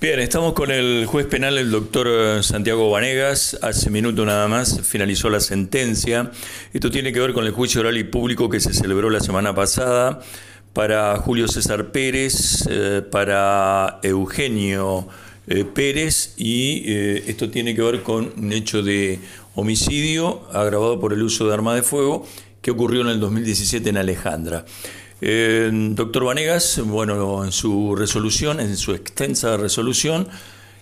Bien, estamos con el juez penal, el doctor eh, Santiago Vanegas. Hace minuto nada más finalizó la sentencia. Esto tiene que ver con el juicio oral y público que se celebró la semana pasada para Julio César Pérez, eh, para Eugenio eh, Pérez y esto tiene que ver con un hecho de homicidio agravado por el uso de arma de fuego que ocurrió en el 2017 en Alejandra. Eh, doctor Vanegas, bueno, en su resolución, en su extensa resolución,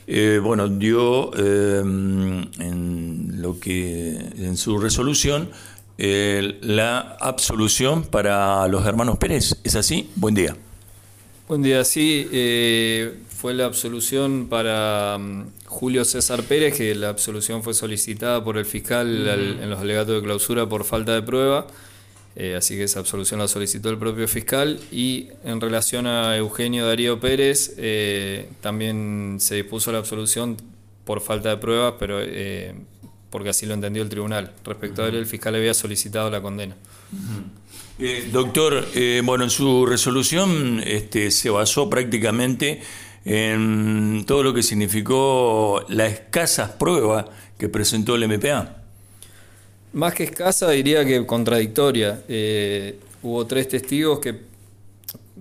eh, bueno, dio eh, en lo que en su resolución la absolución para los hermanos Pérez. ¿Es así? Buen día. Buen día, sí. fue la absolución para mm, Julio César Pérez, que la absolución fue solicitada por el fiscal en los alegatos de clausura por falta de prueba. Eh, así que esa absolución la solicitó el propio fiscal. Y en relación a Eugenio Darío Pérez, eh, también se dispuso la absolución por falta de pruebas, pero eh, porque así lo entendió el tribunal. Respecto a él, el fiscal había solicitado la condena. doctor, bueno, en su resolución este, se basó prácticamente en todo lo que significó las escasas pruebas que presentó el MPA. Más que escasa, diría que contradictoria. Eh, hubo tres testigos que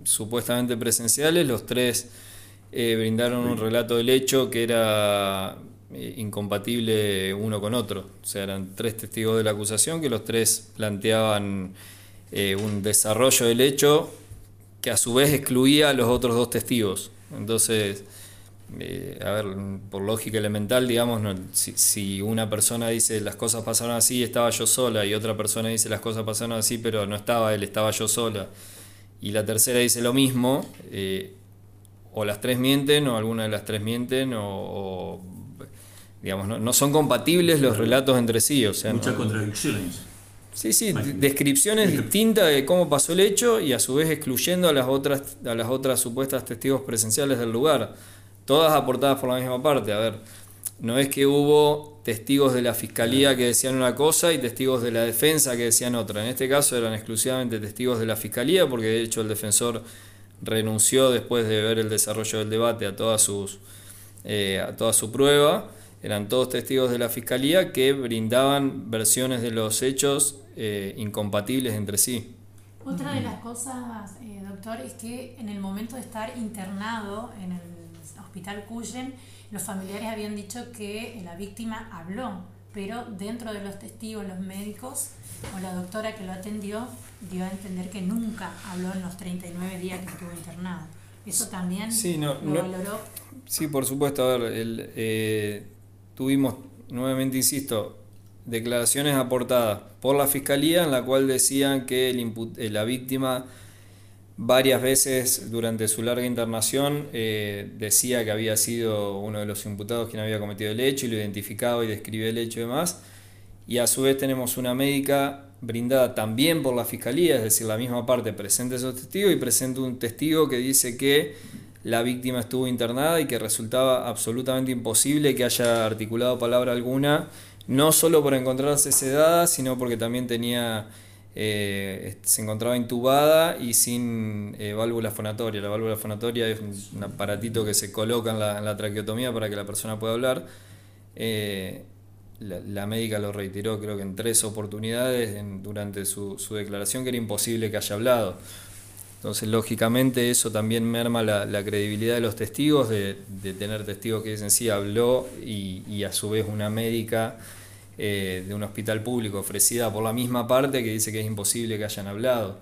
supuestamente presenciales, los tres eh, brindaron un relato del hecho que era eh, incompatible uno con otro. O sea, eran tres testigos de la acusación que los tres planteaban un desarrollo del hecho que a su vez excluía a los otros dos testigos. Entonces, eh, a ver, por lógica elemental, digamos, si, una persona dice las cosas pasaron así, estaba yo sola, y otra persona dice las cosas pasaron así, pero no estaba él, estaba yo sola, y la tercera dice lo mismo, eh, o las tres mienten, o alguna de las tres mienten, o, digamos, no, son compatibles los relatos entre sí. O sea, Muchas contradicciones. Sí, sí, descripciones distintas de cómo pasó el hecho y a su vez excluyendo a las otras, a las otras supuestas testigos presenciales del lugar todas aportadas por la misma parte. A ver, no es que hubo testigos de la fiscalía que decían una cosa y testigos de la defensa que decían otra. En este caso eran exclusivamente testigos de la fiscalía, porque de hecho el defensor renunció después de ver el desarrollo del debate a todas sus eh, a toda su prueba. Eran todos testigos de la fiscalía que brindaban versiones de los hechos eh, incompatibles entre sí. Otra de las cosas, eh, doctor, es que en el momento de estar internado en el Hospital Cuyen, los familiares habían dicho que la víctima habló, pero dentro de los testigos, los médicos o la doctora que lo atendió dio a entender que nunca habló en los 39 días que estuvo internado. Eso también sí, no, lo valoró. Sí, por supuesto. A ver, el, eh, tuvimos, nuevamente insisto, declaraciones aportadas por la fiscalía en la cual decían que el eh, la víctima varias veces durante su larga internación eh, decía que había sido uno de los imputados quien había cometido el hecho y lo identificaba y describía el hecho y demás. Y a su vez tenemos una médica brindada también por la fiscalía, es decir, la misma parte presente esos testigos y presenta un testigo que dice que la víctima estuvo internada y que resultaba absolutamente imposible que haya articulado palabra alguna, no solo por encontrarse sedada, sino porque también tenía eh, se encontraba intubada y sin eh, válvula fonatoria. La válvula fonatoria es un, aparatito que se coloca en la, traqueotomía para que la persona pueda hablar. Eh, la, médica lo reiteró creo que en tres oportunidades durante su, declaración que era imposible que haya hablado. Entonces, lógicamente, eso también merma la, credibilidad de los testigos, de, tener testigos que dicen sí, habló y a su vez una médica eh, de un hospital público ofrecida por la misma parte que dice que es imposible que hayan hablado.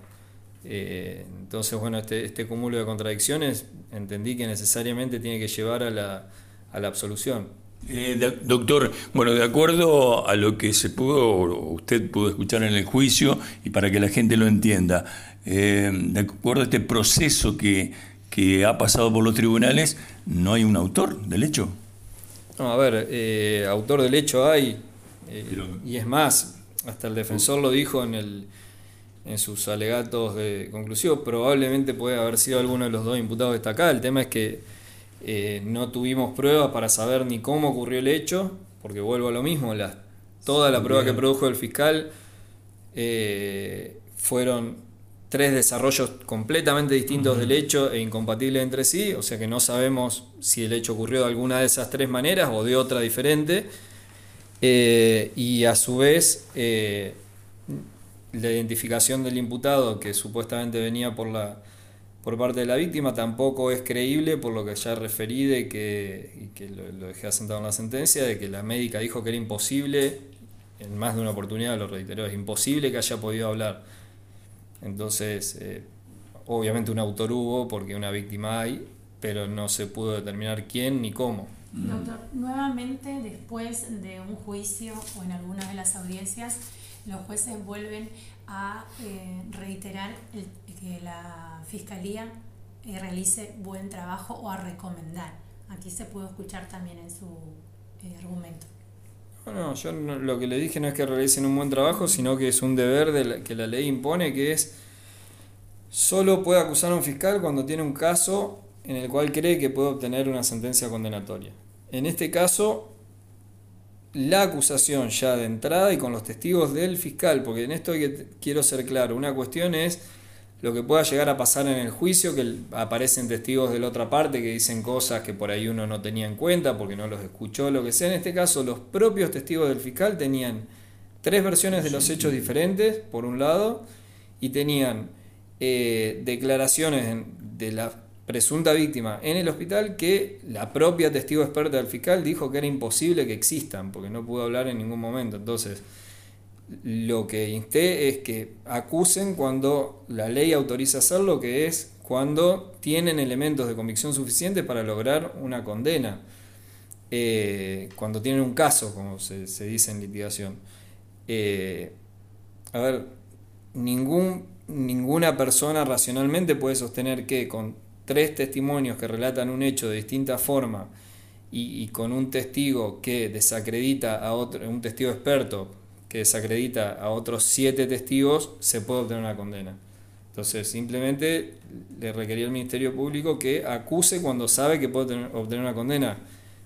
Eh, entonces, bueno, este, este, cúmulo de contradicciones entendí que necesariamente tiene que llevar a la, a la absolución. Eh, doctor, bueno, de acuerdo a lo que se pudo, usted pudo escuchar en el juicio y para que la gente lo entienda, de acuerdo a este proceso que, que ha pasado por los tribunales, ¿no hay un autor del hecho? No, a ver, autor del hecho hay, eh, y es más, hasta el defensor lo dijo en, el, en sus alegatos de conclusión, probablemente puede haber sido alguno de los dos imputados destacados. El tema es que eh, no tuvimos pruebas para saber ni cómo ocurrió el hecho, porque vuelvo a lo mismo, toda la prueba que produjo el fiscal eh, fueron tres desarrollos completamente distintos del hecho e incompatibles entre sí, o sea que no sabemos si el hecho ocurrió de alguna de esas tres maneras o de otra diferente. Eh, y a su vez, eh, la identificación del imputado que supuestamente venía por la por parte de la víctima tampoco es creíble por lo que ya referí de que, y que lo, dejé asentado en la sentencia, de que la médica dijo que era imposible, en más de una oportunidad lo reiteró, es imposible que haya podido hablar. Entonces, eh, obviamente un autor hubo porque una víctima hay, pero no se pudo determinar quién ni cómo. Doctor, nuevamente después de un juicio o en algunas de las audiencias, los jueces vuelven a eh, reiterar el, que la fiscalía eh, realice buen trabajo o a recomendar. Aquí se pudo escuchar también en su eh, argumento. No, yo no, lo que le dije no es que realicen un buen trabajo, sino que es un deber de la, que la ley impone, que es solo puede acusar a un fiscal cuando tiene un caso en el cual cree que puede obtener una sentencia condenatoria. En este caso, la acusación ya de entrada y con los testigos del fiscal, porque en esto quiero ser claro, una cuestión es lo que pueda llegar a pasar en el juicio, que aparecen testigos de la otra parte que dicen cosas que por ahí uno no tenía en cuenta porque no los escuchó, lo que sea. En este caso, los propios testigos del fiscal tenían tres versiones de los hechos diferentes, por un lado, y tenían eh, declaraciones de la presunta víctima en el hospital que la propia testigo experta del fiscal dijo que era imposible que existan, porque no pudo hablar en ningún momento. Entonces, lo que insté es que acusen cuando la ley autoriza hacerlo, que es cuando tienen elementos de convicción suficientes para lograr una condena, eh, cuando tienen un caso, como se, dice en litigación. Eh, a ver, ningún, ninguna persona racionalmente puede sostener que con tres testimonios que relatan un hecho de distinta forma y, con un testigo que desacredita a otro, un testigo experto que desacredita a otros siete testigos, se puede obtener una condena. Entonces, simplemente le requería al Ministerio Público que acuse cuando sabe que puede obtener una condena.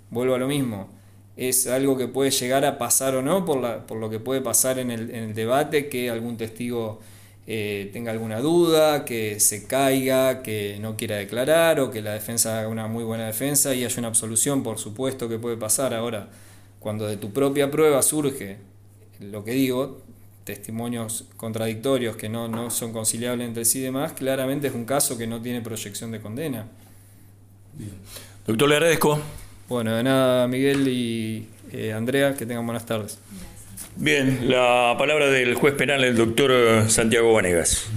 Vuelvo a lo mismo. Es algo que puede llegar a pasar o no, por, la, por lo que puede pasar en el, en el debate, que algún testigo eh, tenga alguna duda, que se caiga, que no quiera declarar o que la defensa haga una muy buena defensa y haya una absolución, por supuesto que puede pasar. Ahora, cuando de tu propia prueba surge lo que digo, testimonios contradictorios que no, no son conciliables entre sí y demás, claramente es un caso que no tiene proyección de condena. Doctor, le agradezco. Bueno, de nada, Miguel y eh, Andrea, que tengan buenas tardes. Bien, la palabra del juez penal, el doctor Santiago Vanegas.